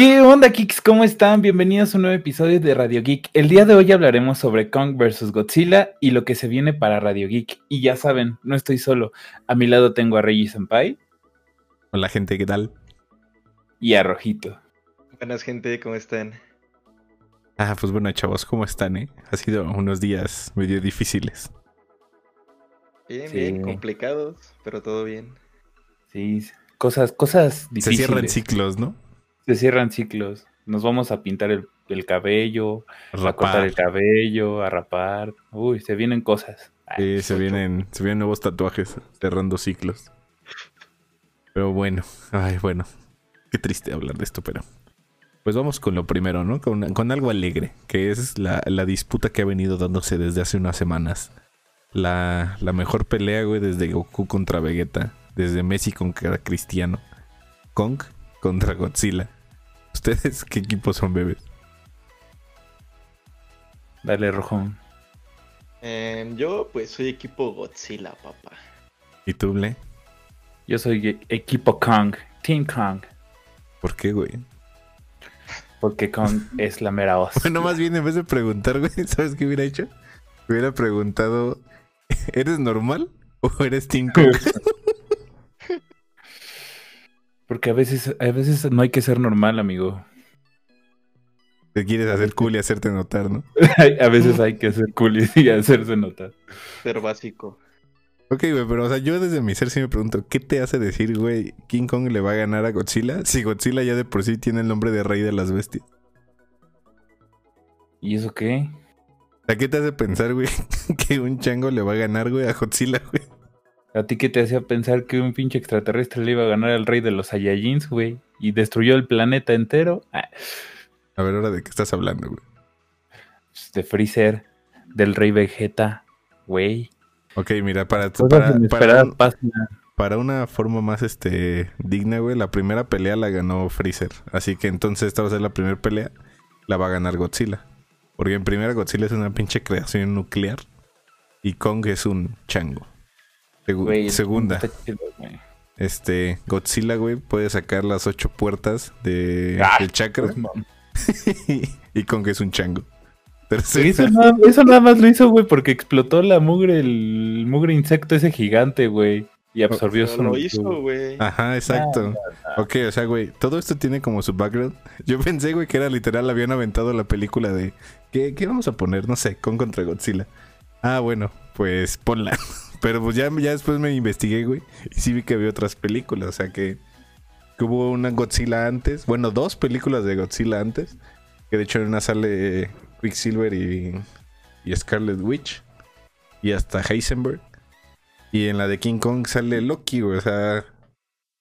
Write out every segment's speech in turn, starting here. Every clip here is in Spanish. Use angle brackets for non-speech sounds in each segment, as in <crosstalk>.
¿Qué onda, Geeks? ¿Cómo están? Bienvenidos a un nuevo episodio de Radio Geek. El día de hoy hablaremos sobre Kong vs. Godzilla y lo que se viene para Radio Geek. Y ya saben, no estoy solo. A mi lado tengo a Reggie Senpai. Hola, gente, ¿qué tal? Y a Rojito. Buenas, gente, ¿cómo están? Ah, pues bueno, chavos, ¿cómo están, eh? Ha sido unos días medio difíciles. Bien, bien, complicados, pero todo bien. Sí, cosas, cosas difíciles. Se cierran ciclos, ¿no? Se cierran ciclos. Nos vamos a pintar el, cabello, a cortar el cabello, a rapar. Uy, se vienen cosas. Sí, se vienen, se vienen nuevos tatuajes cerrando ciclos. Pero bueno, ay, bueno. Qué triste hablar de esto, pero. Pues vamos con lo primero, ¿no? Con, algo alegre, que es la, disputa que ha venido dándose desde hace unas semanas. La, la mejor pelea, güey, desde Goku contra Vegeta, desde Messi contra Cristiano, Kong contra Godzilla. ¿Ustedes <laughs> qué equipo son, bebés? Dale, Rojón. Em, yo, pues, soy equipo Godzilla, papá. ¿Y tú, Ble? Yo soy e-, equipo Kong, Team Kong. ¿Por qué, güey? Porque Kong <laughs> es la mera voz. Bueno, más bien, en vez de preguntar, güey, <laughs> ¿sabes qué hubiera hecho? Hubiera preguntado, ¿eres normal o eres Team Kong? Porque a veces, a veces no hay que ser normal, amigo. Te quieres hacer cool y hacerte notar, ¿no? <laughs> a veces hay que ser cool y hacerse notar. Ser básico. Ok, güey, pero o sea, yo desde mi ser sí me pregunto, ¿qué te hace decir, güey, King Kong le va a ganar a Godzilla? Si Godzilla ya de por sí tiene el nombre de rey de las bestias. ¿Y eso qué? ¿A qué te hace pensar, güey, <laughs> que un chango le va a ganar, güey, a Godzilla, güey? ¿A ti qué te hacía pensar que un pinche extraterrestre le iba a ganar al rey de los Saiyajins, güey? Y destruyó el planeta entero. Ah. A ver, ahora de qué estás hablando, güey. Pues, de Freezer, del rey Vegeta, güey. Ok, mira, para, para, para, una forma más este digna, güey, la primera pelea la ganó Freezer. Así que entonces esta va a ser la primera pelea, la va a ganar Godzilla. Porque en primera Godzilla es una pinche creación nuclear y Kong es un chango segunda. Este, Godzilla, güey, puede sacar las ocho puertas de, ah, del chakra. Pues, <laughs> y con que es un chango. Eso nada, más lo hizo, güey, porque explotó la mugre, el mugre insecto ese gigante, güey. Y absorbió su. Lo hizo, güey. Ajá, exacto. ok, o sea, güey, todo esto tiene como su background. Yo pensé, güey, que era literal, habían aventado la película de. ¿Qué, qué vamos a poner? No sé, con contra Godzilla. Ah, bueno, pues ponla. <laughs> Pero pues ya, ya después me investigué, güey. Y sí vi que había otras películas. O sea que, hubo una Godzilla antes. Bueno, dos películas de Godzilla antes. Que de hecho en una sale Quicksilver y, y Scarlet Witch. Y hasta Heisenberg. Y en la de King Kong sale Loki, güey. O sea,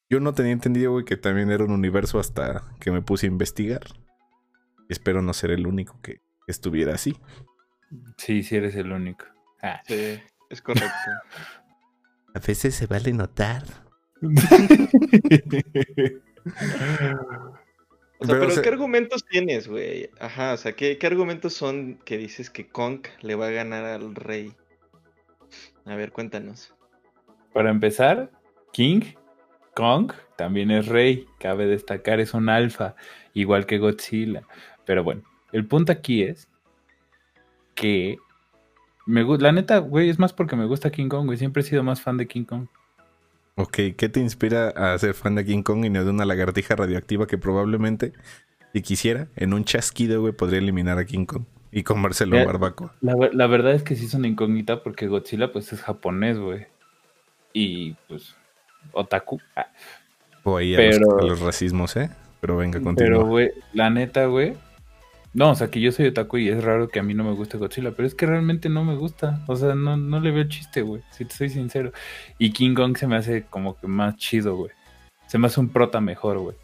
yo no tenía entendido, güey, que también era un universo hasta que me puse a investigar. Espero no ser el único que estuviera así. Sí, sí eres el único. Ah. Sí. Es correcto. <laughs> A veces se vale notar. O sea, pero, ¿qué argumentos tienes, güey? Ajá, o sea, ¿qué, ¿qué, argumentos son que dices que Kong le va a ganar al rey? A ver, cuéntanos. Para empezar, King Kong también es rey. Cabe destacar, es un alfa, igual que Godzilla. Pero bueno, el punto aquí es que me, la neta, güey, es más porque me gusta King Kong, güey. Siempre he sido más fan de King Kong. Ok, ¿qué te inspira a ser fan de King Kong y no de una lagartija radioactiva que probablemente, si quisiera, en un chasquido, güey, podría eliminar a King Kong y comérselo a barbacoa? La, verdad es que sí es una incógnita porque Godzilla, pues, es japonés, güey. Y, pues, otaku. Ah. O ahí a, los, racismos, ¿eh? Pero venga, continúa. Pero, güey, la neta, güey, no, o sea, que yo soy otaku y es raro que a mí no me guste Godzilla, pero es que realmente no me gusta. O sea, no, no le veo chiste, güey, si te soy sincero. Y King Kong se me hace como que más chido, güey. Se me hace un prota mejor, güey.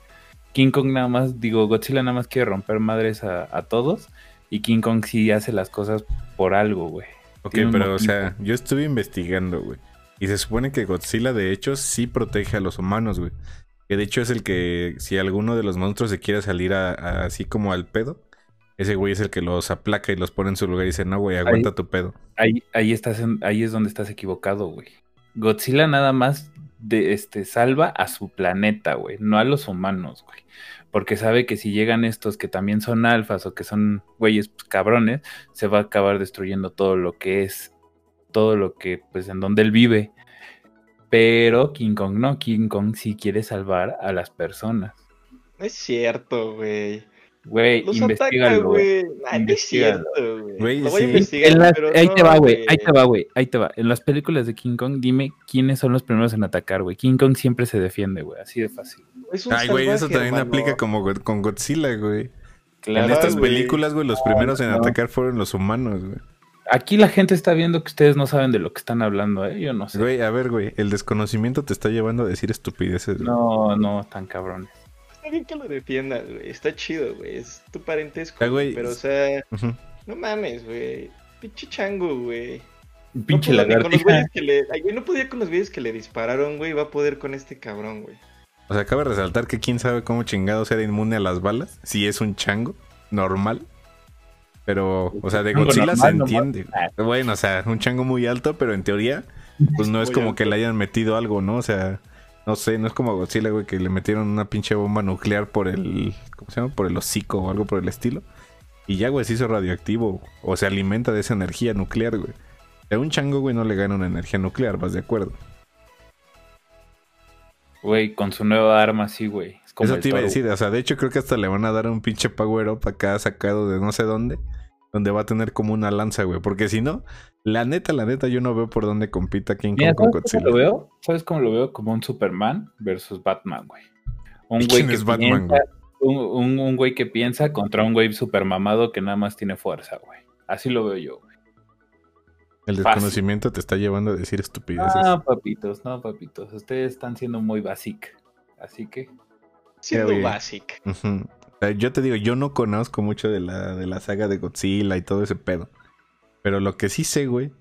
King Kong nada más, digo, Godzilla nada más quiere romper madres a, todos. Y King Kong sí hace las cosas por algo, güey. Ok, pero o sea, yo estuve investigando, güey. Y se supone que Godzilla de hecho sí protege a los humanos, güey. Que de hecho es el que si alguno de los monstruos se quiere salir así como al pedo, ese güey es el que los aplaca y los pone en su lugar y dice, no, güey, aguanta tu pedo. Ahí, ahí, estás ahí es donde estás equivocado, güey. Godzilla nada más de, este, salva a su planeta, güey, no a los humanos, güey. porque sabe que si llegan estos que también son alfas o que son güeyes pues, cabrones, se va a acabar destruyendo todo lo que es, todo lo que, pues, en donde él vive. Pero King Kong no, King Kong sí quiere salvar a las personas. Es cierto, güey. Güey, Los investigalo, güey. güey. Ay, no es Investígalo. cierto, güey. Güey, Lo voy a sí. investigar, En las- pero ahí no, te va, güey. Ahí te va, güey. Ahí te va. En las películas de King Kong, dime quiénes son los primeros en atacar, güey. King Kong siempre se defiende, güey. Así de fácil. Es un Ay, güey, eso también hermano. aplica como con Godzilla, güey. Claro. en estas güey. películas, güey, los primeros en no. atacar fueron los humanos, güey. Aquí la gente está viendo que ustedes no saben de lo que están hablando, ¿eh? Yo no sé. Güey, a ver, güey, el desconocimiento te está llevando a decir estupideces. güey. No, no, tan cabrones. Está bien que lo defiendas, güey. Está chido, güey. Es tu parentesco. Ah, güey. Pero, o sea, no mames, güey. Pinche chango, güey. Pinche no lagartija. que le... Ay, güey, no podía con los güeyes que le dispararon, güey. Va a poder con este cabrón, güey. O sea, acaba de resaltar que quién sabe cómo chingados era inmune a las balas. Si es un chango normal. Pero, o sea, de Godzilla normal, se entiende. Bueno, o sea, un chango muy alto, pero en teoría, pues <laughs> no es como alto. que le hayan metido algo, ¿no? O sea, no sé, no es como Godzilla, güey, que le metieron una pinche bomba nuclear por el, ¿cómo se llama? Por el hocico o algo por el estilo. Y ya, güey, se hizo radioactivo. O se alimenta de esa energía nuclear, güey. A un chango, güey, no le gana una energía nuclear, ¿vas de acuerdo? Güey, con su nueva arma, sí, güey. Es como Eso te iba a decir, o sea, de hecho creo que hasta le van a dar un pinche power up acá sacado de no sé dónde, donde va a tener como una lanza, güey, porque si no, la neta, la neta, yo no veo por dónde compita King Mira, Kong con ¿sabes cómo Godzilla. lo veo? ¿Sabes cómo lo veo? Como un Superman versus Batman, güey. Un ¿Y güey quién que es Batman, piensa, un, un- un güey que piensa contra un güey super mamado que nada más tiene fuerza, güey. Así lo veo yo, güey. El Fácil. desconocimiento te está llevando a decir estupideces. No, papitos, no, papitos. Ustedes están siendo muy basic. Así que, Siendo güey. basic. Sea, yo te digo, yo no conozco mucho de la, de la saga de Godzilla y todo ese pedo. Pero lo que sí sé, güey,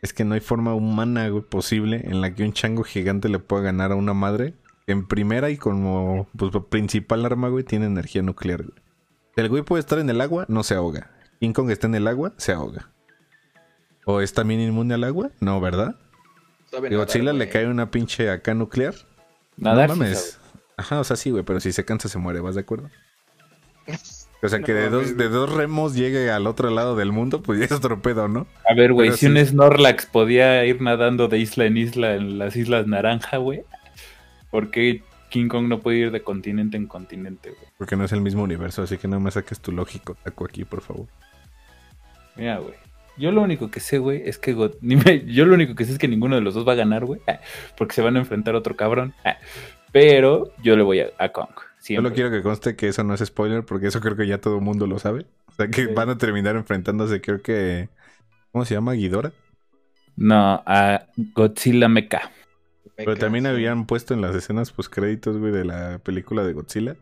es que no hay forma humana, güey, posible en la que un chango gigante le pueda ganar a una madre. En primera y como pues, principal arma, güey, tiene energía nuclear, güey. El güey puede estar en el agua, no se ahoga. King Kong está en el agua, se ahoga. ¿O es también inmune al agua? No, ¿verdad? Sabe Y Godzilla nadar, le cae una pinche acá nuclear. nadar no mames. Ajá, o sea, sí, güey, pero si se cansa se muere, ¿vas de acuerdo? <laughs> O sea, que No de, dos, de dos remos llegue al otro lado del mundo, pues ya es otro pedo, ¿no? A ver, güey, si sí. un Snorlax podía ir nadando de isla en isla en las Islas Naranja, güey, ¿por qué King Kong no puede ir de continente en continente, güey? Porque no es el mismo universo, así que no me saques tu lógico, taco aquí, por favor. Mira, güey. Yo lo único que sé, güey, es que God- <laughs> ni me- yo lo único que sé es que ninguno de los dos va a ganar, güey, <laughs> porque se van a enfrentar a otro cabrón. Pero yo le voy a, a Kong. Siempre. Solo quiero que conste que eso no es spoiler, porque eso creo que ya todo el mundo lo sabe. O sea, que Sí. van a terminar enfrentándose, creo que... ¿Cómo se llama? ¿Guidora? No, a Godzilla Mecha. Pero también sí. habían puesto en las escenas post créditos, güey, de la película de Godzilla,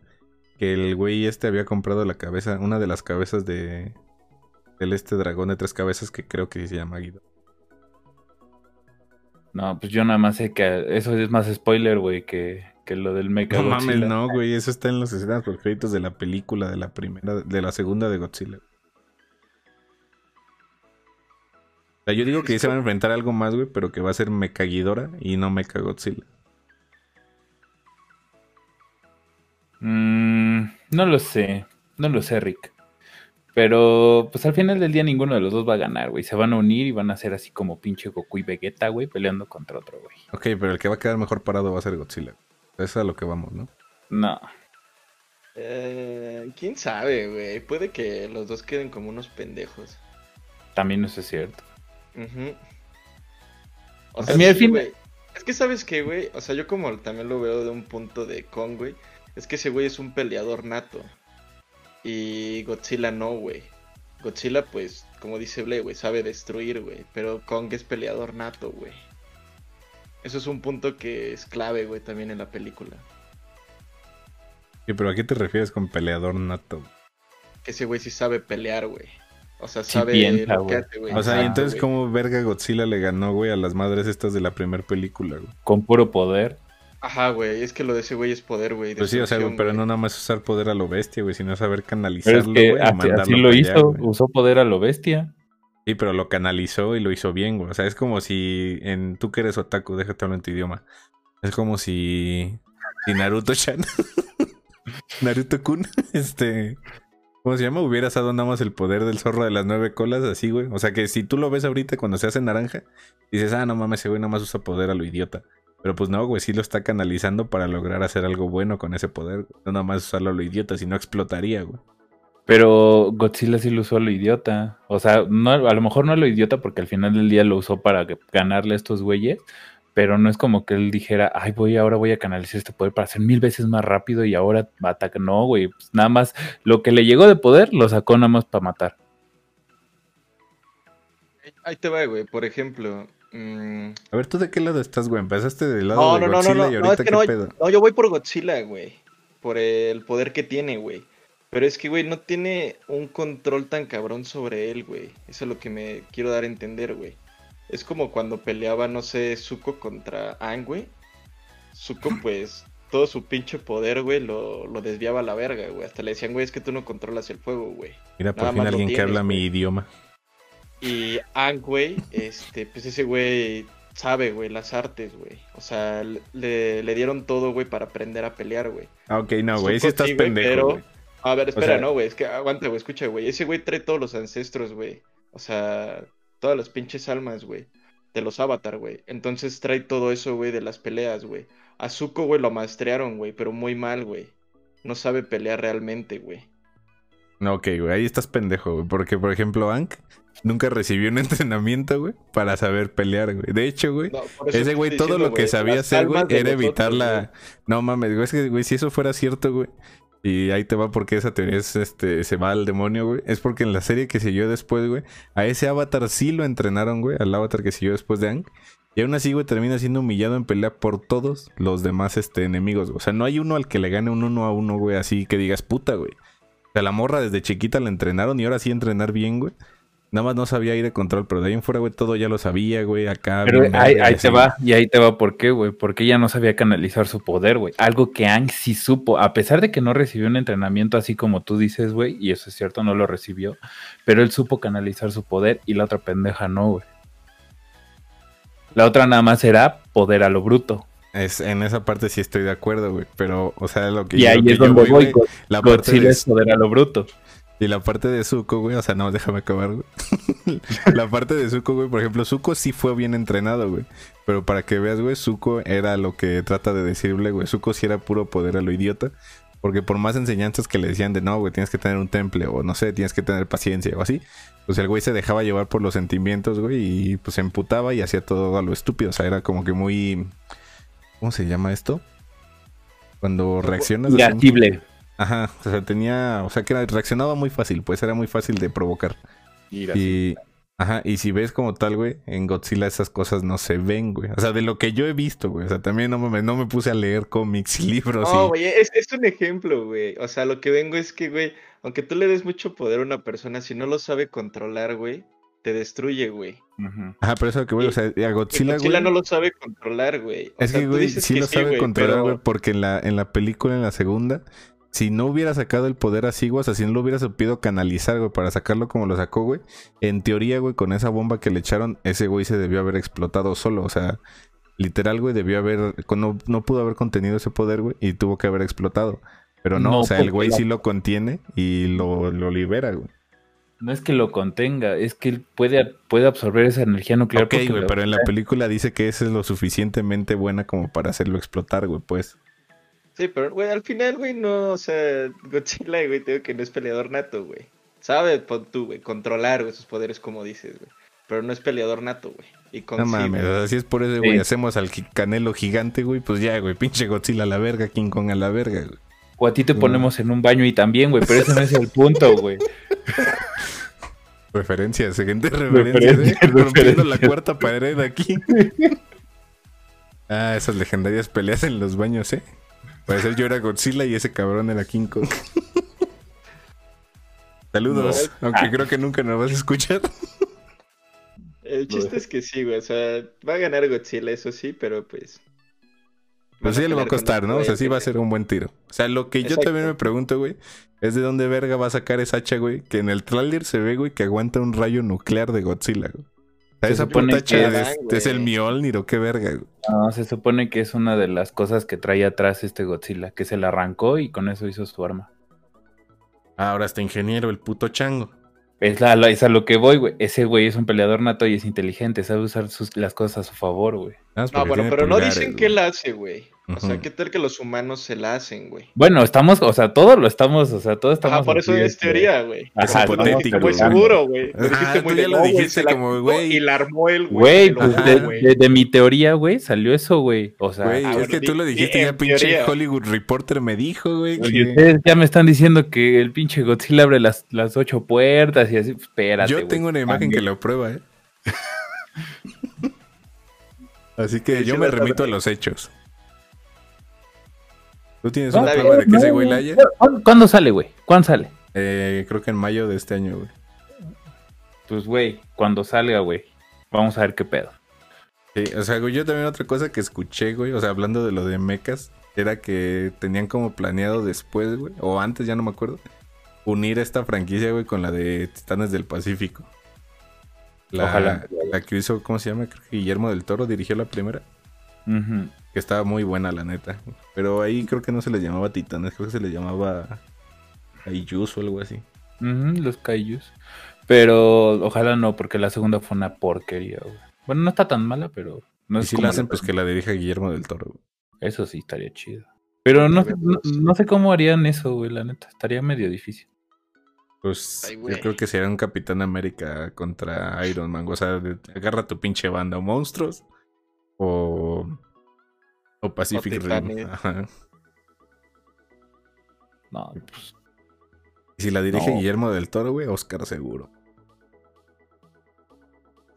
que el güey este había comprado la cabeza, una de las cabezas de del este dragón de tres cabezas que creo que se llama Guido. No, pues yo nada más sé que eso es más spoiler, güey, que, que lo del Mecha No mames, no, güey, eso está en las escenas post créditos de la película, de la primera, de la segunda de Godzilla. O sea, yo digo que se van a enfrentar a algo más, güey, pero que va a ser Mecha Ghidorah y no Mecha Godzilla. Mm, no lo sé, no lo sé, Rick. Pero, pues al final del día ninguno de los dos va a ganar, güey. Se van a unir y van a ser así como pinche Goku y Vegeta, güey, peleando contra otro, güey. Ok, pero el que va a quedar mejor parado va a ser Godzilla. Eso es a lo que vamos, ¿no? No. Eh, ¿Quién sabe, güey? Puede que los dos queden como unos pendejos. También eso es cierto. Ujú. O A mí al fin- güey. Es que sabes que, güey, o sea, yo como también lo veo de un punto de Kong, güey, es que ese güey es un peleador nato. Y Godzilla no, güey. Godzilla, pues, como dice Ble, güey, sabe destruir, güey. Pero Kong es peleador nato, güey. Eso es un punto que es clave, güey, también en la película. Sí, pero ¿a qué te refieres con peleador nato? Que ese güey sí sabe pelear, güey. O sea, Sí sabe piensa, lo que güey. hace, güey. O sea, Exacto, entonces, güey. ¿cómo verga Godzilla le ganó, güey, a las madres estas de la primera película, güey? Con puro poder. Ajá, güey, es que lo de ese güey es poder, güey. Pues sí, o sea, pero no nada más usar poder a lo bestia, güey, sino saber Pero canalizarlo, es que güey, y así, mandarlo así lo hizo, güey. usó poder a lo bestia. Sí, pero lo canalizó y lo hizo bien, güey. O sea, es como si en tú que eres otaku, déjate hablar en tu idioma. Es como si, si Naruto Chan <laughs> Naruto Kun, <laughs> este. ¿Cómo se llama? Hubiera dado nada más el poder del zorro de las nueve colas, así, güey. O sea que si tú lo ves ahorita cuando se hace naranja, dices, ah, no mames, ese güey nada más usa poder a lo idiota. Pero pues no, güey, sí lo está canalizando para lograr hacer algo bueno con ese poder. No nada más usarlo a lo idiota, si no explotaría, güey. Pero Godzilla sí lo usó a lo idiota. O sea, no, a lo mejor no a lo idiota porque al final del día lo usó para ganarle a estos güeyes pero no es como que él dijera, ay, voy, ahora voy a canalizar este poder para ser mil veces más rápido y ahora ataca. No, güey, pues nada más lo que le llegó de poder lo sacó nada más para matar. Ahí te va, güey, por ejemplo. Mm, a ver, ¿tú de qué lado estás, güey? ¿Empezaste del lado de Godzilla y ahorita qué pedo? No, yo voy por Godzilla, güey. Por el poder que tiene, güey. Pero es que, güey, no tiene un control tan cabrón sobre él, güey. Eso es lo que me quiero dar a entender, güey. Es como cuando peleaba, no sé, Zuko contra Aang, güey. Zuko, <laughs> pues, todo su pinche poder, güey, lo, desviaba a la verga, güey. Hasta le decían, güey, es que tú no controlas el fuego, güey. Mira, por fin alguien que habla mi idioma. Y Aang, güey, este, pues ese güey sabe, güey, las artes, güey. O sea, le, le dieron todo, güey, para aprender a pelear, güey. Ah, ok, no, güey, si estás pendejo, A ver, espera, no, güey, es que aguanta, güey, escucha, güey. Ese güey trae todos los ancestros, güey. O sea, todas las pinches almas, güey. De los avatar, güey. Entonces trae todo eso, güey, de las peleas, güey. A Zuko, güey, lo maestrearon, güey, pero muy mal, güey. No sabe pelear realmente, güey. No, ok, güey, ahí estás pendejo, güey. Porque, por ejemplo, Ank nunca recibió un <laughs> entrenamiento, güey, para saber pelear, güey. De hecho, güey, ese güey todo lo que sabía hacer, güey, era evitar la... No mames, güey, es que, güey, si eso fuera cierto, güey, y ahí te va porque esa teoría es, este, se va al demonio, güey. Es porque en la serie que siguió después, güey, a ese avatar sí lo entrenaron, güey, al avatar que siguió después de Ang. Y aún así, güey, termina siendo humillado en pelea por todos los demás este, enemigos. O sea, no hay uno al que le gane un uno a uno, güey, así que digas puta, güey. O sea, la morra desde chiquita la entrenaron y ahora sí entrenar bien, güey. Nada más no sabía ir de control, pero de ahí en fuera, güey, todo ya lo sabía, güey, acá. Pero ahí, te va, y ahí te va por qué, güey, porque ella no sabía canalizar su poder, güey. Algo que Ang sí supo, a pesar de que no recibió un entrenamiento así como tú dices, güey, y eso es cierto, no lo recibió, pero él supo canalizar su poder y la otra pendeja no, güey. La otra nada más era poder a lo bruto. Es, en esa parte sí estoy de acuerdo, güey, pero, o sea, lo que y ahí es donde voy, la parte de... es poder a lo bruto. Y la parte de Zuko, güey, o sea, no, déjame acabar, güey. <laughs> la parte de Zuko, güey, por ejemplo, Zuko sí fue bien entrenado, güey. Pero para que veas, güey, Zuko era lo que trata de decirle, güey. Zuko sí era puro poder a lo idiota. Porque por más enseñanzas que le decían de no, güey, tienes que tener un temple, o no sé, tienes que tener paciencia, o así. Pues el güey se dejaba llevar por los sentimientos, güey, y pues se emputaba y hacía todo a lo estúpido. O sea, era como que muy. ¿Cómo se llama esto? Cuando reaccionas. Irascible. Ajá, o sea, tenía, o sea, que reaccionaba muy fácil, pues era muy fácil de provocar. Y, ajá, y si ves como tal, güey, en Godzilla esas cosas no se ven, güey. O sea, de lo que yo he visto, güey. O sea, también no me, no me puse a leer cómics y <laughs> libros. No, güey, es, es un ejemplo, güey. O sea, lo que vengo es que, güey, aunque tú le des mucho poder a una persona, si no lo sabe controlar, güey, te destruye, güey. Ajá, pero eso que, güey, o sea, a Godzilla, Godzilla no lo sabe controlar, güey. Es que, güey, sí lo sabe controlar, güey, porque en la, en la película, en la segunda, si no hubiera sacado el poder así, güey, o sea, si no lo hubiera sabido canalizar, güey, para sacarlo como lo sacó, güey, en teoría, güey, con esa bomba que le echaron, ese güey se debió haber explotado solo, o sea, literal, güey, debió haber, no, no pudo haber contenido ese poder, güey, y tuvo que haber explotado. Pero no, o sea, el güey sí lo contiene y lo, libera, güey. No es que lo contenga, es que él puede, puede absorber esa energía nuclear. Ok, güey, pero en la película dice que esa es lo suficientemente buena como para hacerlo explotar, güey, pues. Sí, pero, güey, al final, güey, no, o sea, Godzilla, güey, tengo que no es peleador nato, güey. Sabe, tú, güey, controlar, güey, sus poderes como dices, güey. Pero no es peleador nato, güey. Y con no mames, así es por eso, güey, hacemos al canelo gigante, güey, pues ya, güey, pinche Godzilla a la verga, King Kong a la verga, güey. O a ti te ponemos en un baño y también, güey, pero ese no es el punto, güey. <laughs> Referencias, siguiente referencia, ¿eh? Rompiendo la cuarta pared aquí. <laughs> ah, esas legendarias peleas en los baños, ¿eh? Ser yo era Godzilla y ese cabrón era King Kong. <laughs> Saludos, aunque creo que nunca nos vas a escuchar. El chiste es que sí, güey. O sea, va a ganar Godzilla, eso sí, pero pues. Pues sí le va a costar, ¿no? O sea, sí va a ser un buen tiro. O sea, lo que yo también me pregunto, güey, es de dónde verga va a sacar esa hacha, güey. Que en el tráiler se ve, güey, que aguanta un rayo nuclear de Godzilla, güey. Se esa supone putacha que- es, es el Mjolnir o qué verga, güey. No, se supone que es una de las cosas que trae atrás este Godzilla, que se la arrancó y con eso hizo su arma. Ahora está ingeniero, el puto chango. Es, la, la- es a lo que voy, güey. Ese güey es un peleador nato y es inteligente, sabe usar sus, las cosas a su favor, güey. No, bueno, pero no dicen que él hace, güey. O sea. ¿qué tal que los humanos se la hacen, güey? Bueno, estamos, o sea, todo lo estamos, o sea, todo estamos. Ajá, por eso es teoría, güey. Ajá, hipotético, muy güey. seguro, güey. Lo dijiste tú muy de, lo güey, dijiste como, güey. Y la armó él, Güey, lo pues de, güey. de- de mi teoría, güey, salió eso, güey. O sea, Güey, Ah, es que tú lo di dijiste ya pinche teoría. Hollywood Reporter me dijo, güey. que- ustedes ya me están diciendo que el pinche Godzilla abre las, las ocho puertas y así. pues, Espérate. Yo güey, tengo una imagen que lo prueba, ¿eh? <laughs> Así que yo me remito a los hechos. ¿Tú tienes una prueba de que ese güey la haya? ¿Cuándo, cuándo sale, güey? ¿Cuándo sale? Eh, creo que en mayo de este año, güey. Pues, güey, cuando salga, güey. Vamos a ver qué pedo. Sí, o sea, güey, yo también otra cosa que escuché, güey, o sea, hablando de lo de mechas, era que tenían como planeado después, güey, o antes, ya no me acuerdo, unir esta franquicia, güey, con la de Titanes del Pacífico. La, Ojalá. La que hizo, ¿cómo se llama? Creo que Guillermo del Toro dirigió la primera, Ujú. Que estaba muy buena, la neta. Pero ahí creo que no se les llamaba Titanes, creo que se les llamaba Aiyus o algo así. Los kaijus. Pero ojalá no, porque la segunda fue una porquería, güey. Bueno, no está tan mala, pero no y es si como la hacen, pues que la dirija Guillermo del Toro, güey. Eso sí estaría chido. Pero no, sé- no, no sé cómo harían eso, güey, la neta. Estaría medio difícil. Pues Ay, yo creo que sería un Capitán América contra Iron Man. O sea, agarra tu pinche banda o monstruos o, o Pacific O Rim. Ajá. No, pues, Y si la dirige No. Guillermo del Toro, güey, Oscar seguro.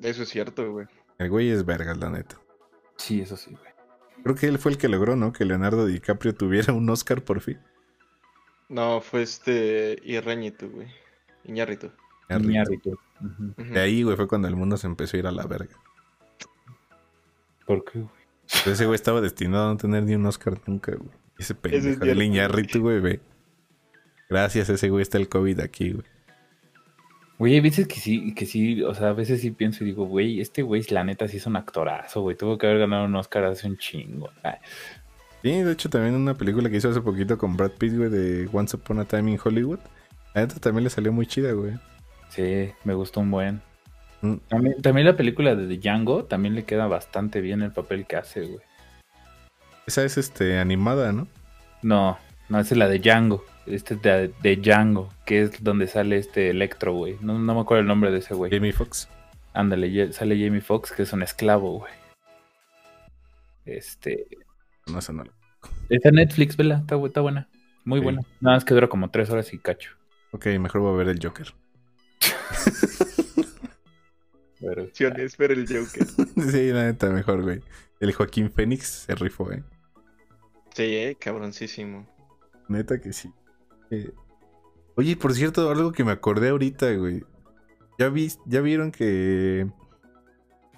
Eso es cierto, güey. El güey es vergas, la neta. sí, eso sí, güey. Creo que él fue el que logró, ¿no? Que Leonardo DiCaprio tuviera un Oscar por fin. No, fue este Iñárritu, güey. Iñárritu. Iñárritu. Ujú. Ujú. De ahí, güey, fue cuando el mundo se empezó a ir a la verga. ¿Por qué, güey? Ese güey estaba destinado a no tener ni un Oscar nunca, güey. Ese pendejo güey. Iñárritu, güey, ve. Gracias, ese güey está el COVID aquí, güey. Güey, hay veces que sí, que sí, o sea, a veces sí pienso y digo, güey, este güey, la neta, sí es un actorazo, güey. Tuvo que haber ganado un Oscar hace un chingo. Ay, Sí, de hecho también una película que hizo hace poquito con Brad Pitt, güey, de Once Upon a Time in Hollywood. A neta también le salió muy chida, güey. sí, me gustó un buen. Mm. También, también la película de The Django también le queda bastante bien el papel que hace, güey. Esa es este animada, ¿no? No, no, esa es la de Django. Este es de, de Django, que es donde sale este Electro, güey. No, no me acuerdo el nombre de ese güey. Jamie Foxx. Ándale, sale Jamie Foxx, que es un esclavo, güey. Este. No, esa no. Está en Netflix, vela, está, bu- está buena. Muy Sí. buena. Nada más que dura como tres horas y cacho. Ok, mejor voy a ver el Joker. <laughs> Pero, Opciones, ver el Joker. <laughs> sí, la neta, mejor, güey. El Joaquín Phoenix se rifó, eh. Sí, eh, cabroncísimo. Neta que sí. Eh, Oye, por cierto, algo que me acordé ahorita, güey. ¿Ya, vi, ya vieron que,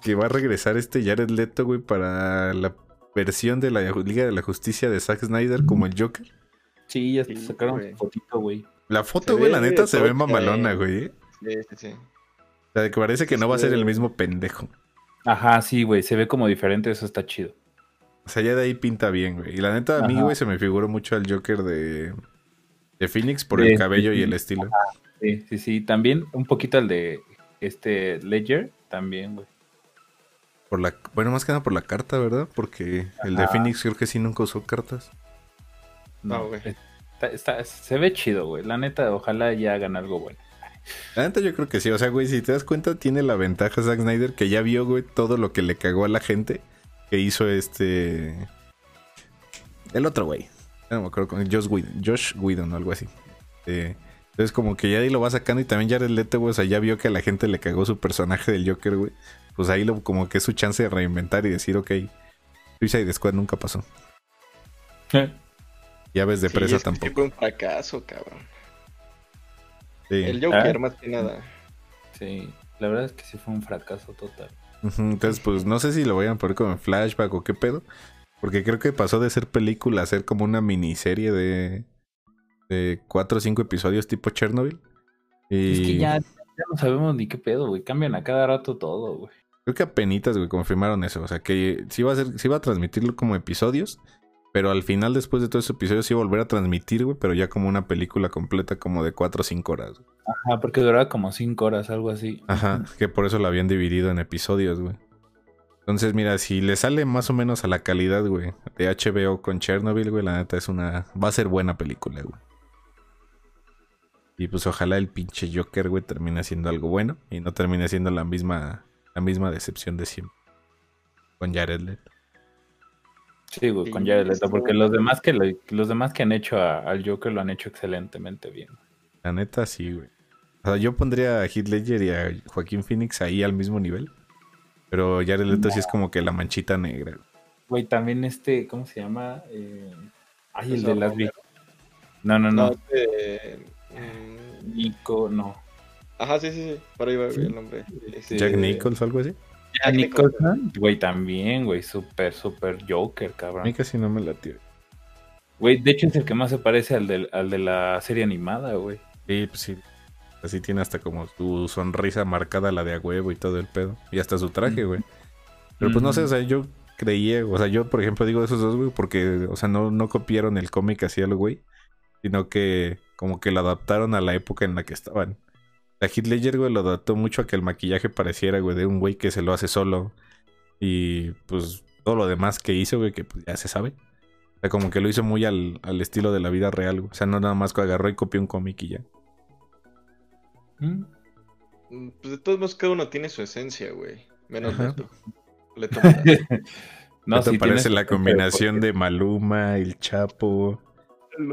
que va a regresar este Jared Leto, güey, para la versión de la Liga de la Justicia de Zack Snyder como el Joker? sí, ya Sí, sacaron su fotito, güey. La foto, güey, la neta se ve mamalona, güey. eh. Sí, sí, sí. O sea, que parece que no va a ser se el mismo pendejo. Ajá, sí, güey. Se ve como diferente, eso está chido. O sea, ya de ahí pinta bien, güey. Y la neta, a mí, Ajá. güey, se me figuró mucho al Joker de, de Phoenix por De- el cabello y el estilo. Sí, sí, sí. También un poquito el de este Ledger, también, güey. Por la, bueno, más que nada por la carta, ¿verdad? Porque el de Ajá. Phoenix creo que sí nunca usó cartas. No, güey. está- está- se ve chido, güey. La neta, ojalá ya hagan algo bueno. La neta yo creo que sí. O sea, güey, si te das cuenta, tiene la ventaja Zack Snyder que ya vio, güey, todo lo que le cagó a la gente que hizo este... El otro güey. No me acuerdo con Josh Whedon, Josh Whedon o algo así. Eh, entonces como que ya ahí lo va sacando y también Jared Leto, güey, o sea, ya vio que a la gente le cagó su personaje del Joker, güey. Pues ahí lo, como que es su chance de reinventar y decir, ok, Suicide Squad nunca pasó. Llaves de Sí, presa es que tampoco. fue un fracaso, cabrón. Sí. El Joker, Ah. más que nada. Sí, la verdad es que sí fue un fracaso total. Entonces, pues no sé si lo vayan a poner como en flashback o qué pedo. Porque creo que pasó de ser película a ser como una miniserie de, de cuatro o cinco episodios tipo Chernobyl. Y... Es que ya, ya no sabemos ni qué pedo, güey. Cambian a cada rato todo, güey. Creo que apenas, güey, confirmaron eso. O sea, que sí iba a, ser, sí iba a transmitirlo como episodios. Pero al final, después de todos esos episodios, sí volver a transmitir, güey. Pero ya como una película completa, como de 4 o 5 horas. güey. Ajá, porque duraba como 5 horas, algo así. Ajá, que por eso lo habían dividido en episodios, güey. Entonces, mira, si le sale más o menos a la calidad, güey, de HBO con Chernobyl, güey, la neta es una. Va a ser buena película, güey. Y pues ojalá el pinche Joker, güey, termine siendo algo bueno y no termine siendo la misma, la misma decepción de siempre. Con Jared Leto. Sí, güey, con Jared Leto, porque los demás que lo- los demás que han hecho a- al Joker lo han hecho excelentemente bien. La neta, sí, güey. O sea, yo pondría a Heath Ledger y a Joaquín Phoenix ahí al mismo nivel. Pero Jared Leto sí es como que la manchita negra. güey. También este, ¿cómo se llama? Eh, ay, el de las vi- No, no, no. No, este, mm, Nico, no. Ajá, sí, sí, sí. Por ahí va Sí. el nombre. Este, Jack Nichols o algo así. Jack Nicholson. Güey, también, güey, súper, súper Joker, A cabrón. mí casi no me latió. Güey, de hecho es el que más se parece al, del, al de la serie animada, güey. Sí, pues sí. Así tiene hasta como su sonrisa marcada, la de a huevo y todo el pedo. Y hasta su traje, güey. Pero pues no sé, o sea, yo creía, o sea, yo por ejemplo digo esos dos, güey, porque, o sea, no, no copiaron el cómic así al güey, sino que como que lo adaptaron a la época en la que estaban. La Heath Ledger, güey, lo adaptó mucho a que el maquillaje pareciera, güey, de un güey que se lo hace solo. Y pues todo lo demás que hizo, güey, que pues ya se sabe. O sea, como que lo hizo muy al, al estilo de la vida real, güey. O sea, no nada más que agarró y copió un cómic y ya. ¿Mm? Pues de todos modos, cada uno tiene su esencia, güey. Menos. Leto. Leto <laughs> ¿No parece tienes- la combinación de Maluma, el Chapo,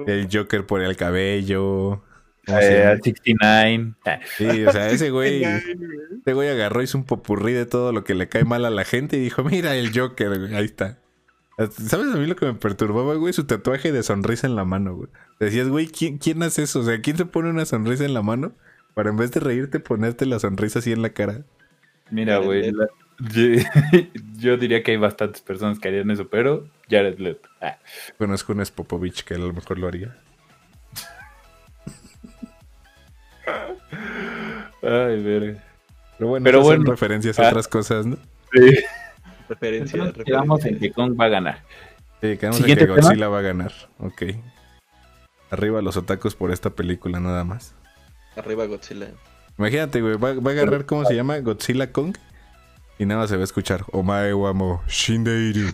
el Joker por el cabello? ¿Cómo se Eh, llama? al 69. Ah, Sí, o sea, ese <laughs> güey, ese güey agarró, hizo un popurrí de todo lo que le cae mal a la gente y dijo, mira el Joker, güey, ahí está. ¿Sabes a mí lo que me perturbaba, güey? Su tatuaje de sonrisa en la mano, güey. Decías, güey, ¿quién, ¿quién hace eso? O sea, ¿quién se pone una sonrisa en la mano para en vez de reírte ponerte la sonrisa así en la cara? Mira, güey. Leto. la- Yo, <laughs> yo diría que hay bastantes personas que harían eso, pero Jared Leto. Ah, Conozco un Spopovich que a lo mejor lo haría. Ay, verga. Pero bueno, Pero esas son bueno. referencias a Ah. otras cosas, ¿no? Sí. Referencia, Entonces, quedamos en que Kong va a ganar. Sí, quedamos Siguiente en que tema. Godzilla va a ganar. Ok. Arriba los otakus por esta película, nada más. Arriba Godzilla. Imagínate, güey, va, va a agarrar, ¿cómo se llama? Godzilla Kong. Y nada se va a escuchar. Omae wamo Shindeiru.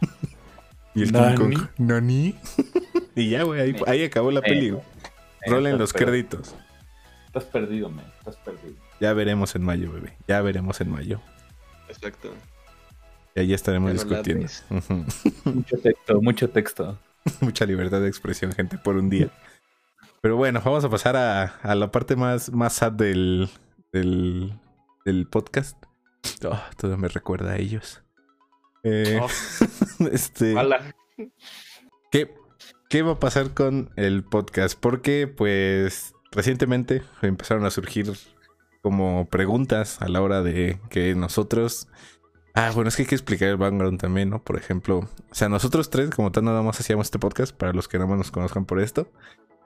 <laughs> y el King Nani. Kong. Nani. <laughs> y ya, güey, ahí, ahí acabó la peli. Rolen los créditos. Estás perdido, man. Estás perdido. Ya veremos en mayo, bebé. Ya veremos en mayo. Exacto. Y ahí estaremos Ya discutiendo. Mucho texto, mucho texto. <laughs> Mucha libertad de expresión, gente, por un día. Pero bueno, vamos a pasar a, a la parte más, más sad del, del, del podcast. Oh, todo me recuerda a ellos. Eh, Oh, <laughs> este. ¿qué, ¿Qué va a pasar con el podcast? Porque, pues, recientemente empezaron a surgir como preguntas a la hora de que nosotros... Ah, bueno, es que hay que explicar el background también, ¿no? Por ejemplo, o sea, nosotros tres, como tal, nada más hacíamos este podcast, para los que no más nos conozcan por esto.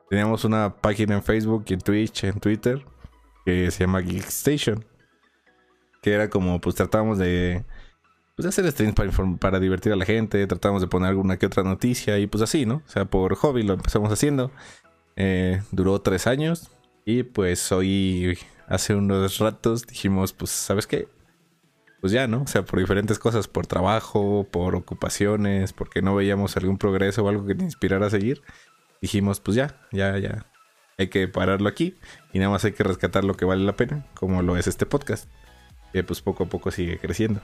Teníamos una página en Facebook en Twitch, en Twitter, que se llama Geek Station. Que era como, pues tratábamos de, pues, hacer streams para, para divertir a la gente, tratábamos de poner alguna que otra noticia y pues así, ¿no? O sea, por hobby lo empezamos haciendo. Eh, duró tres años y pues hoy, hace unos ratos, dijimos, pues, ¿sabes qué? Pues ya, ¿no? O sea, por diferentes cosas, por trabajo, por ocupaciones, porque no veíamos algún progreso o algo que te inspirara a seguir. Dijimos, pues ya, ya, ya. Hay que pararlo aquí y nada más hay que rescatar lo que vale la pena, como lo es este podcast, que pues poco a poco sigue creciendo.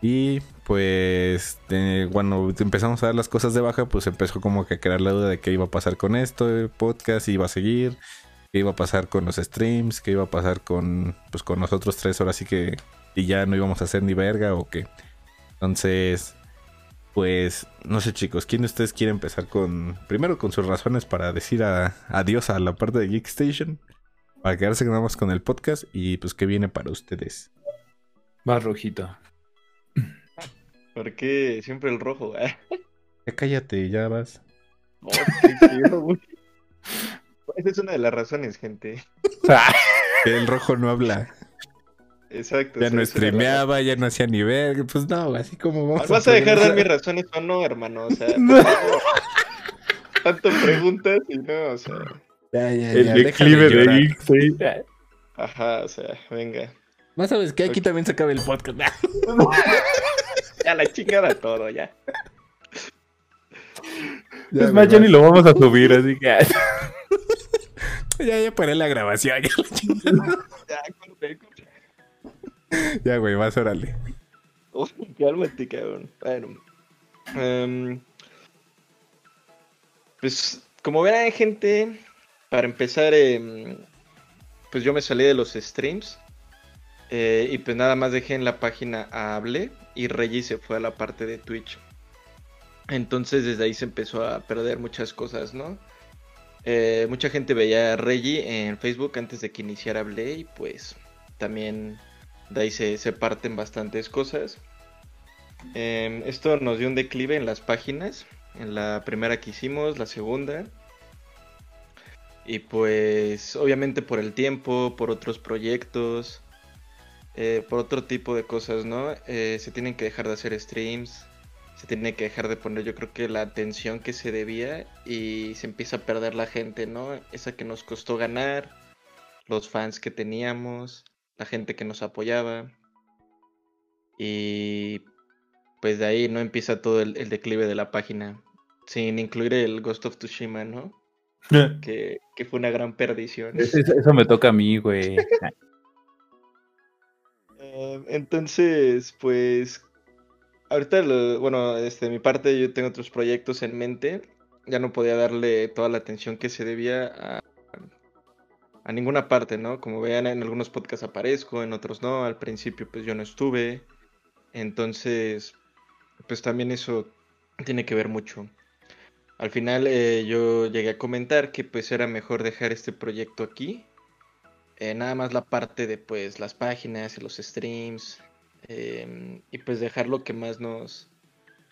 Y pues eh, cuando empezamos a dar las cosas de baja, pues empezó como que a crear la duda de qué iba a pasar con esto, el podcast, si iba a seguir, qué iba a pasar con los streams, qué iba a pasar con, pues, con nosotros tres horas, así que y ya no íbamos a hacer ni verga o qué. Entonces, pues no sé chicos, ¿quién de ustedes quiere empezar con, primero con sus razones para decir adiós a la parte de Geek Station? Para quedarse nada más con el podcast y pues qué viene para ustedes. Va rojito. ¿Por qué siempre el rojo? Ya cállate, ya vas. Oh, qué chido, güey. Esa es una de las razones, gente. <laughs> Que el rojo no habla. Exacto. Ya no streameaba, ya no hacía nivel. Pues no, así como vamos ¿Vas a dejar de dar mis razones o no, hermano? O sea, <laughs> tanto preguntas y no, o sea, Ya, ya, El ya, declive de sí. ajá, o sea, venga. Más sabes que aquí también se acaba el podcast. <laughs> Ya la chingada todo, ya. Ya, Es más, ya ni lo vamos a subir, así que. <laughs> Ya, ya paré la grabación. Ya, la chingada. Ya güey, vas, órale. Uy, cálmate, cabrón. Bueno. em, pues, como verán, gente, para empezar, em, pues yo me salí de los streams. Eh, y pues nada más dejé en la página a Hable y Reggie se fue a la parte de Twitch. Entonces desde ahí se empezó a perder muchas cosas, ¿no? Eh, mucha gente veía a Reggie en Facebook antes de que iniciara Hable y pues también de ahí se, se parten bastantes cosas. Em, esto nos dio un declive en las páginas. En la primera que hicimos, la segunda. Y pues obviamente por el tiempo, por otros proyectos, eh, por otro tipo de cosas, ¿no? Eh, se tienen que dejar de hacer streams. Se tiene que dejar de poner yo creo que la atención que se debía y se empieza a perder la gente, ¿no? Esa que nos costó ganar, los fans que teníamos, la gente que nos apoyaba. Y pues de ahí no empieza todo el, el declive de la página. Sin incluir el Ghost of Tsushima, ¿no? <laughs> Que, que fue una gran perdición. Eso, eso me toca a mí, güey. <laughs> Eh, entonces, pues, ahorita, bueno, este, mi parte yo tengo otros proyectos en mente. Ya no podía darle toda la atención que se debía a, a ninguna parte, ¿no? Como vean, en algunos podcasts aparezco, en otros no. Al principio, pues yo no estuve. Entonces, pues también eso tiene que ver mucho. Al final, eh, yo llegué a comentar que pues era mejor dejar este proyecto aquí eh, nada más la parte de pues las páginas y los streams em, y pues dejar lo que más nos,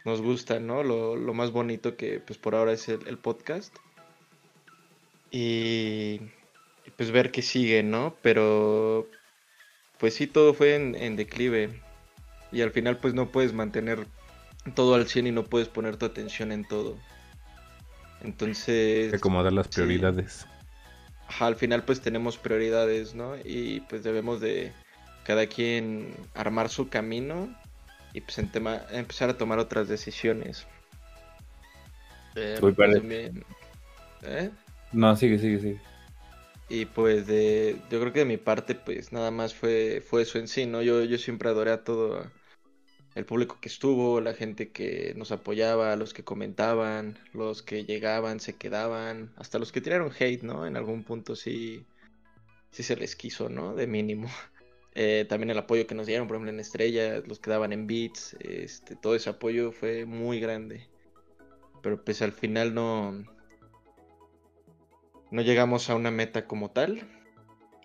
nos gusta, ¿no? Lo, lo más bonito que pues por ahora es el, el podcast y, y, pues ver qué sigue, ¿no? Pero pues sí, todo fue en, en declive y al final pues no puedes mantener todo al 100 y no puedes poner tu atención en todo. Entonces... Acomodar las sí. Ajá, al final pues tenemos prioridades, ¿no? Y pues debemos de cada quien armar su camino y pues en tema- empezar a tomar otras decisiones. Eh, Muy pues, también- ¿eh? No, sigue, sigue, sigue. Y pues de, yo creo que de mi parte pues nada más fue, fue eso en sí, ¿no? Yo, yo siempre adoré a todo el público que estuvo, la gente que nos apoyaba, los que comentaban, los que llegaban, se quedaban, hasta los que tiraron hate, ¿no? En algún punto sí, sí se les quiso, ¿no? De mínimo. <laughs> Eh, también el apoyo que nos dieron, por ejemplo, en Estrellas, los que daban en Beats, este, todo ese apoyo fue muy grande. Pero pues al final no, no llegamos a una meta como tal.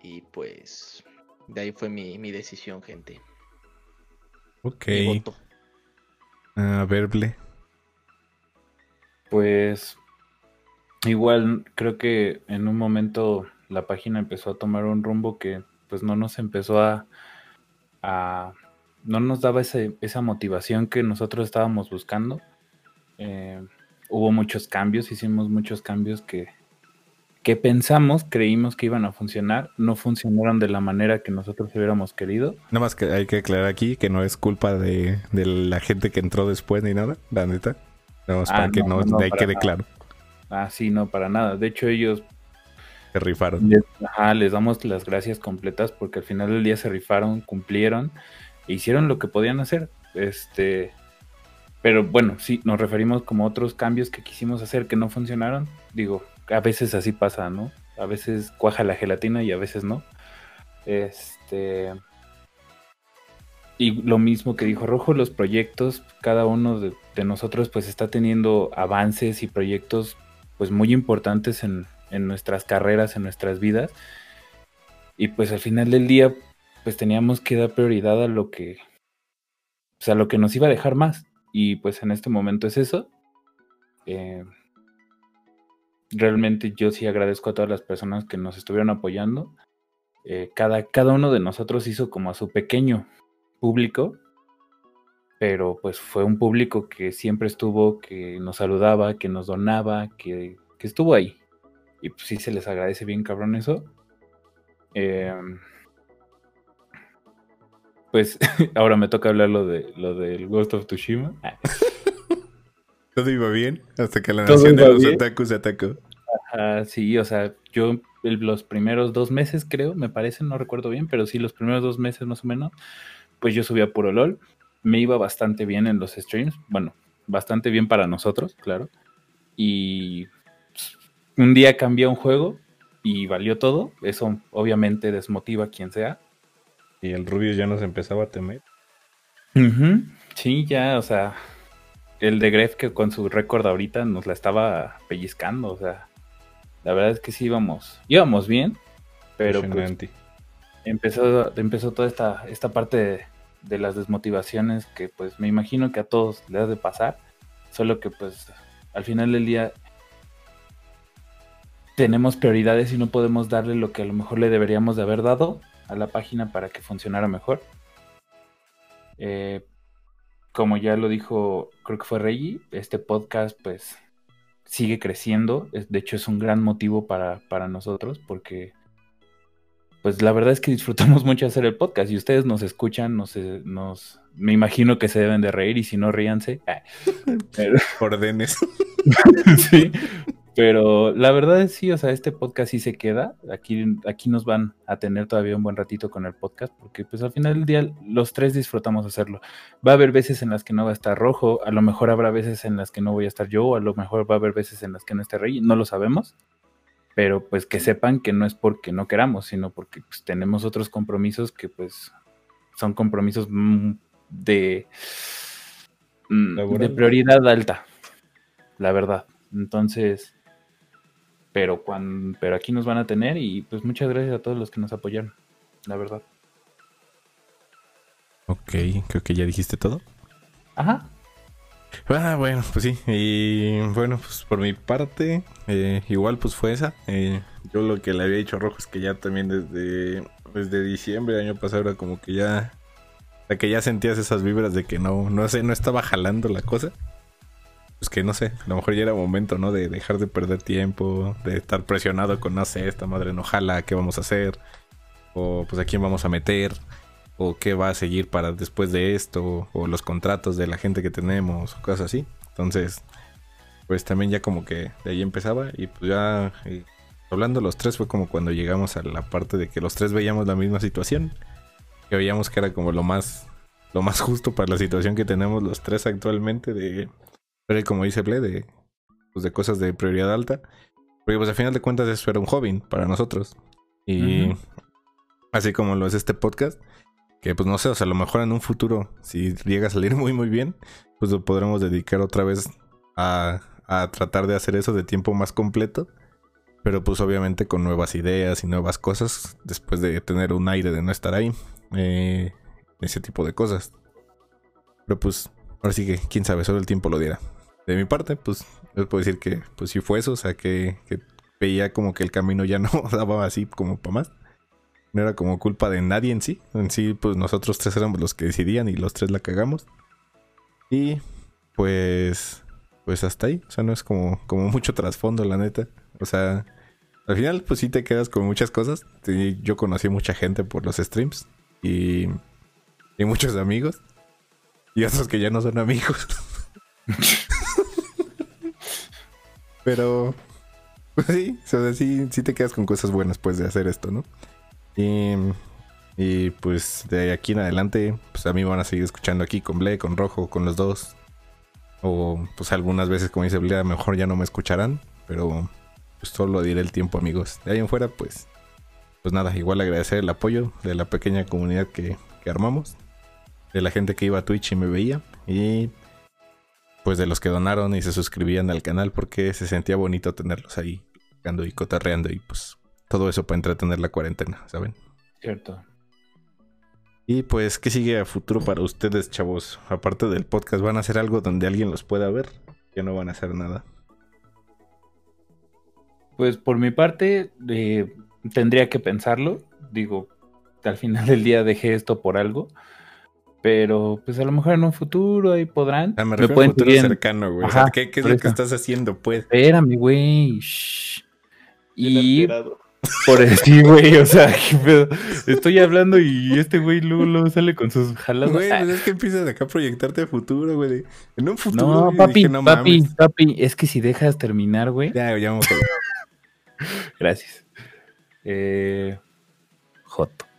Y pues de ahí fue mi, mi decisión, gente. Ok. Voto. A verle. Pues igual creo que en un momento la página empezó a tomar un rumbo que pues no nos empezó a, a- no nos daba ese- esa motivación que nosotros estábamos buscando. Eh, hubo muchos cambios, hicimos muchos cambios que, que pensamos, creímos que iban a funcionar, no funcionaron de la manera que nosotros hubiéramos querido. Nada más que hay que aclarar aquí que no es culpa de, de la gente que entró después ni nada, la neta. Nada más Ah, para que no, no, no, ahí para quede nada. claro. Ah, sí, no, para nada. De hecho, ellos Se rifaron. Les, ajá, les damos las gracias completas porque al final del día se rifaron, cumplieron e hicieron lo que podían hacer. Este, pero bueno, sí, nos referimos como a otros cambios que quisimos hacer que no funcionaron. Digo, a veces así pasa, ¿no? A veces cuaja la gelatina y a veces no. Este. Y lo mismo que dijo Rojo, los proyectos, cada uno de, de nosotros pues está teniendo avances y proyectos pues muy importantes en, en nuestras carreras, en nuestras vidas. Y pues al final del día, pues teníamos que dar prioridad a lo que, o sea, lo que nos iba a dejar más. Y pues en este momento es eso. Eh, realmente yo sí agradezco a todas las personas que nos estuvieron apoyando. eh, cada, cada uno de nosotros hizo como a su pequeño público, pero pues fue un público que siempre estuvo, que nos saludaba, que nos donaba, que, que estuvo ahí. Y pues sí se les agradece bien cabrón eso. Eh, pues <laughs> ahora me toca hablar lo, de, lo del Ghost of Tsushima. <laughs> Todo iba bien hasta que la nación de los otakus se atacó. sí, o sea, yo los primeros dos meses creo, me parece, no recuerdo bien, pero sí los primeros dos meses más o menos, pues yo subía puro LOL. Me iba bastante bien en los streams, bueno, bastante bien para nosotros, claro. Y un día cambié un juego y valió todo. Eso obviamente desmotiva a quien sea. Y el Rubius ya nos empezaba a temer. Sí, ya, o sea, el de Gref que con su récord ahorita nos la estaba pellizcando, o sea, la verdad es que sí íbamos, íbamos bien, pero pues, empezó, empezó toda esta, esta parte de, de, las desmotivaciones que pues me imagino que a todos les ha de pasar, solo que pues al final del día tenemos prioridades y no podemos darle lo que a lo mejor le deberíamos de haber dado a la página para que funcionara mejor. Eh, como ya lo dijo, creo que fue Reggie, este podcast pues sigue creciendo. De hecho es un gran motivo para, para nosotros porque pues la verdad es que disfrutamos <laughs> mucho hacer el podcast y ustedes nos escuchan, nos, nos me imagino que se deben de reír y si no ríanse. Ah, <laughs> Ordenes. <laughs> sí, pero la verdad es sí, o sea, este podcast sí se queda. Aquí, aquí nos van a tener todavía un buen ratito con el podcast, porque pues al final del día los tres disfrutamos hacerlo. Va a haber veces en las que no va a estar rojo, a lo mejor habrá veces en las que no voy a estar yo, a lo mejor va a haber veces en las que no esté Rey, no lo sabemos. Pero pues que sepan que no es porque no queramos, sino porque pues, tenemos otros compromisos que pues son compromisos mm, de, mm, de prioridad alta, la verdad. Entonces, pero, cuando, pero aquí nos van a tener y pues muchas gracias a todos los que nos apoyaron, la verdad. Ok, creo que ya dijiste todo. Ajá. Ah, bueno, pues sí. Y bueno, pues por mi parte, eh, igual pues fue esa. Eh, yo lo que le había dicho a Rojo es que ya también desde, desde diciembre del año pasado era como que ya... que ya sentías esas vibras de que no, no sé, no estaba jalando la cosa pues que no sé, a lo mejor ya era momento, ¿no? De dejar de perder tiempo, de estar presionado con, no sé, esta madre no jala, ¿qué vamos a hacer? O pues a quién vamos a meter, o qué va a seguir para después de esto, o los contratos de la gente que tenemos, o cosas así. Entonces, pues también ya como que de ahí empezaba y pues ya eh, hablando los tres fue como cuando llegamos a la parte de que los tres veíamos la misma situación, que veíamos que era como lo más lo más justo para la situación que tenemos los tres actualmente de pero como dice Ble, de, pues de cosas de prioridad alta. Porque pues al final de cuentas eso era un hobby para nosotros. Y así como lo es este podcast, que pues no sé, o sea, a lo mejor en un futuro, si llega a salir <laughs> muy muy bien, pues lo podremos dedicar otra vez a, a tratar de hacer eso de tiempo más completo. Pero pues obviamente con nuevas ideas y nuevas cosas, después de tener un aire de no estar ahí. Eh, ese tipo de cosas. Pero pues Ahora sí que, quién sabe, solo el tiempo lo diera. De mi parte, pues, les puedo decir que, pues sí fue eso, o sea, que, veía como que el camino ya <laughs> no daba así como para más. No era como culpa de nadie en sí. En sí, pues nosotros tres éramos los que decidían y los tres la cagamos. Y pues, pues hasta ahí. O sea, no es como, como mucho trasfondo, la neta. O sea, al final, pues sí te quedas con muchas cosas. yo conocí mucha gente por los streams y, y muchos amigos. Y otros que ya no son amigos. <laughs> Pero, pues sí, o sea, sí, sí te quedas con cosas buenas pues de hacer esto, ¿no? Y, y pues de aquí en adelante, pues a mí me van a seguir escuchando aquí con Ble, con Rojo, con los dos. O pues algunas veces, como dice Ble, mejor ya no me escucharán, pero pues solo diré el tiempo, amigos. De ahí en fuera, pues, pues nada, igual agradecer el apoyo de la pequeña comunidad que, que armamos de la gente que iba a Twitch y me veía. Y pues de los que donaron y se suscribían al canal porque se sentía bonito tenerlos ahí, y cotarreando y pues todo eso para entretener la cuarentena, ¿saben? Cierto. Y pues, ¿qué sigue a futuro para ustedes, chavos? Aparte del podcast, ¿van a hacer algo donde alguien los pueda ver? Ya no van a hacer nada. Pues por mi parte, eh, tendría que pensarlo. digo, al final del día dejé esto por algo. Pero pues a lo mejor en un futuro ahí podrán. Ah, me refiero a un futuro cercano, güey. o sea, ¿qué, qué es lo que estás haciendo, pues? Espérame, güey. Y por decir, güey, o sea, <laughs> ¿qué pedo? estoy hablando y este güey luego, sale con sus jaladas. Güey, pues es que empiezas acá a proyectarte a futuro, güey. En un futuro. No, papi, no papi, papi, es que si dejas terminar, güey. Ya, ya vamos a <laughs> Gracias. Eh, Joto.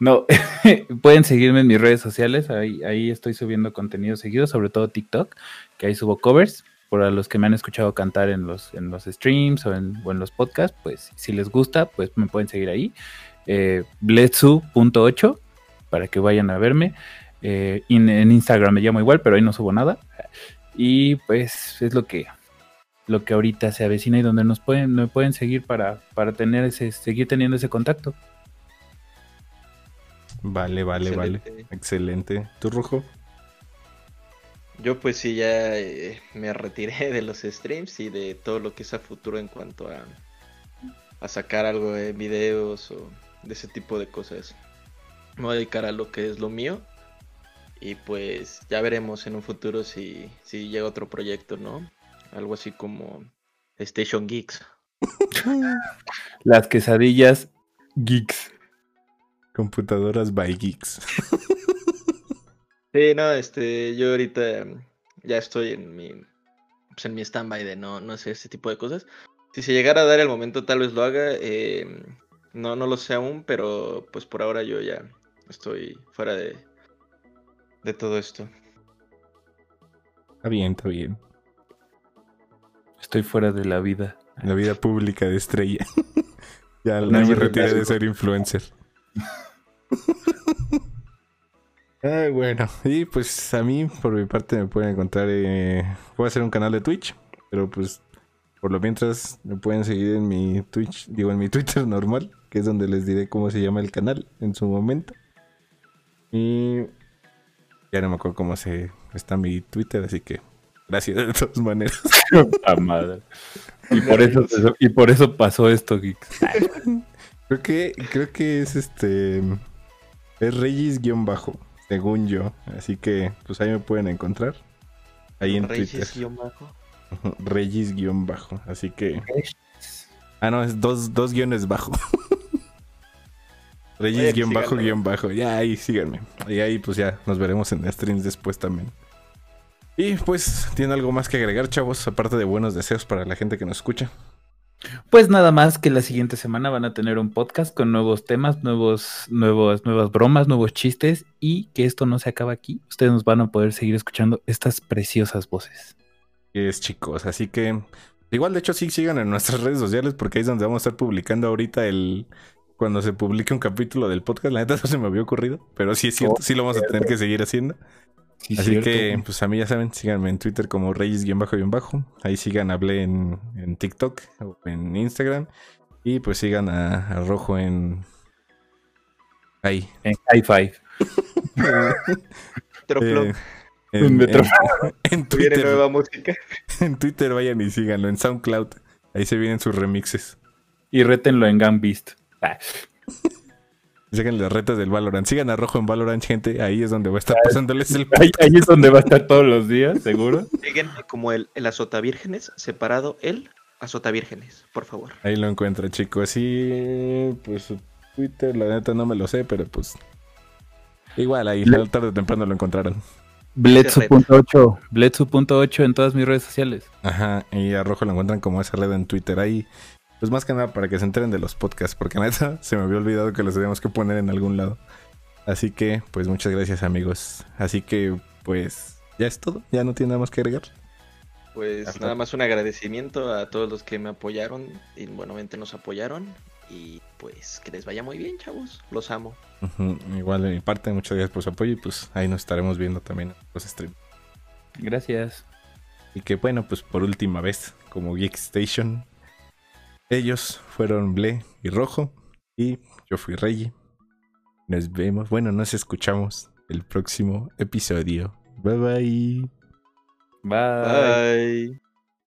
No, <laughs> pueden seguirme en mis redes sociales, ahí, ahí estoy subiendo contenido seguido, sobre todo TikTok, que ahí subo covers. Para los que me han escuchado cantar en los, en los streams o en, los podcasts, pues si les gusta, pues me pueden seguir ahí. Eh, Bletsu.8 para que vayan a verme. Eh, en Instagram me llamo igual, pero ahí no subo nada. Y pues es lo que lo que ahorita se avecina y donde nos pueden, me pueden seguir para, para tener ese, seguir teniendo ese contacto. Vale, vale, vale. Excelente. ¿Tú, Rojo? Yo pues sí, ya eh, me retiré de los streams y de todo lo que es a futuro en cuanto a, a sacar algo de videos o de ese tipo de cosas. Me voy a dedicar a lo que es lo mío y pues ya veremos en un futuro si, si llega otro proyecto, ¿no? Algo así como Station Geeks. <laughs> Las quesadillas Geeks. Computadoras by Geeks. Sí, no, este, yo ahorita ya estoy en mi, pues en mi stand-by de no, no hacer este tipo de cosas. Si se llegara a dar el momento, tal vez lo haga. Em, no, no lo sé aún, pero pues por ahora yo ya estoy fuera de, de todo esto. Está bien, está bien. Estoy fuera de la vida. La vida pública de estrella. <laughs> ya no me retiré de ser influencer. Ay, bueno, y pues a mí, por mi parte, me pueden encontrar. Eh, voy a hacer un canal de Twitch, pero pues por lo mientras me pueden seguir en mi Twitch, digo en mi <laughs> Twitter normal, que es donde les diré cómo se llama el canal en su momento. Y ya no me acuerdo cómo se está mi Twitter, así que gracias de todas maneras. <laughs> madre. Y por eso y por eso pasó esto, Geeks. <laughs> creo que creo que es este es Regis-bajo, según yo. Así que, pues ahí me pueden encontrar. Ahí en Twitter. Regis-bajo. Así que. Ah, no, es dos, dos guiones bajo. <laughs> Regis-bajo, guion bajo. Ya ahí síganme. Y ahí, pues ya nos veremos en streams después también. Y pues, ¿tiene algo más que agregar, chavos? Aparte de buenos deseos para la gente que nos escucha. Pues nada más que la siguiente semana van a tener un podcast con nuevos temas, nuevos, nuevos, nuevas bromas, nuevos chistes y que esto no se acaba aquí. Ustedes nos van a poder seguir escuchando estas preciosas voces. Es chicos, así que igual de hecho sí sigan en nuestras <laughs> redes sociales porque ahí es donde vamos a estar publicando ahorita el cuando se publique un capítulo del podcast. La neta <laughs> no se me había ocurrido, pero sí es cierto, sí lo vamos a tener que seguir haciendo. Así que, pues a mí ya saben, síganme en Twitter como Reyes-bajo. Ahí sigan, hablé en, en TikTok o en Instagram. Y pues sigan a, Rojo en. Ahí. En High Five. <laughs> eh, en, en, <laughs> en, Twitter. nueva música. <laughs> En Twitter vayan y síganlo. En SoundCloud. Ahí se vienen sus remixes. Y rétenlo en Gunbeast. Ah. Sigan las retas del Valorant. Sigan a Rojo en Valorant, gente. Ahí es donde va a estar pasándoles el. <laughs> Ahí, ahí es donde va a estar todos los días, seguro. Síguenme como el, el Vírgenes, separado el Vírgenes, por favor. Ahí lo encuentra, chicos. Sí, pues su Twitter, la neta no me lo sé, pero pues. Igual ahí, tarde o temprano lo encontraron. Bletsu.8, Bletsu.8 en todas mis redes sociales. Ajá, y a Rojo lo encuentran como esa red en Twitter. Ahí pues más que nada para que se enteren de los podcasts, porque neta <laughs> se me había olvidado que los teníamos que poner en algún lado. Así que, pues muchas gracias amigos. Así que, pues ya es todo, ya no tiene nada más que agregar. Pues nada más un agradecimiento a todos los que me apoyaron y buenamente nos apoyaron. Y pues que les vaya muy bien, chavos. Los amo. Igual de mi parte, muchas gracias por su apoyo y pues ahí nos estaremos viendo también en los streams. Gracias. Y que bueno, pues por última vez, como Geek Station, ellos fueron Ble y Rojo y yo fui Rey. Nos vemos, bueno, nos escuchamos el próximo episodio. Bye bye. Bye. Bye.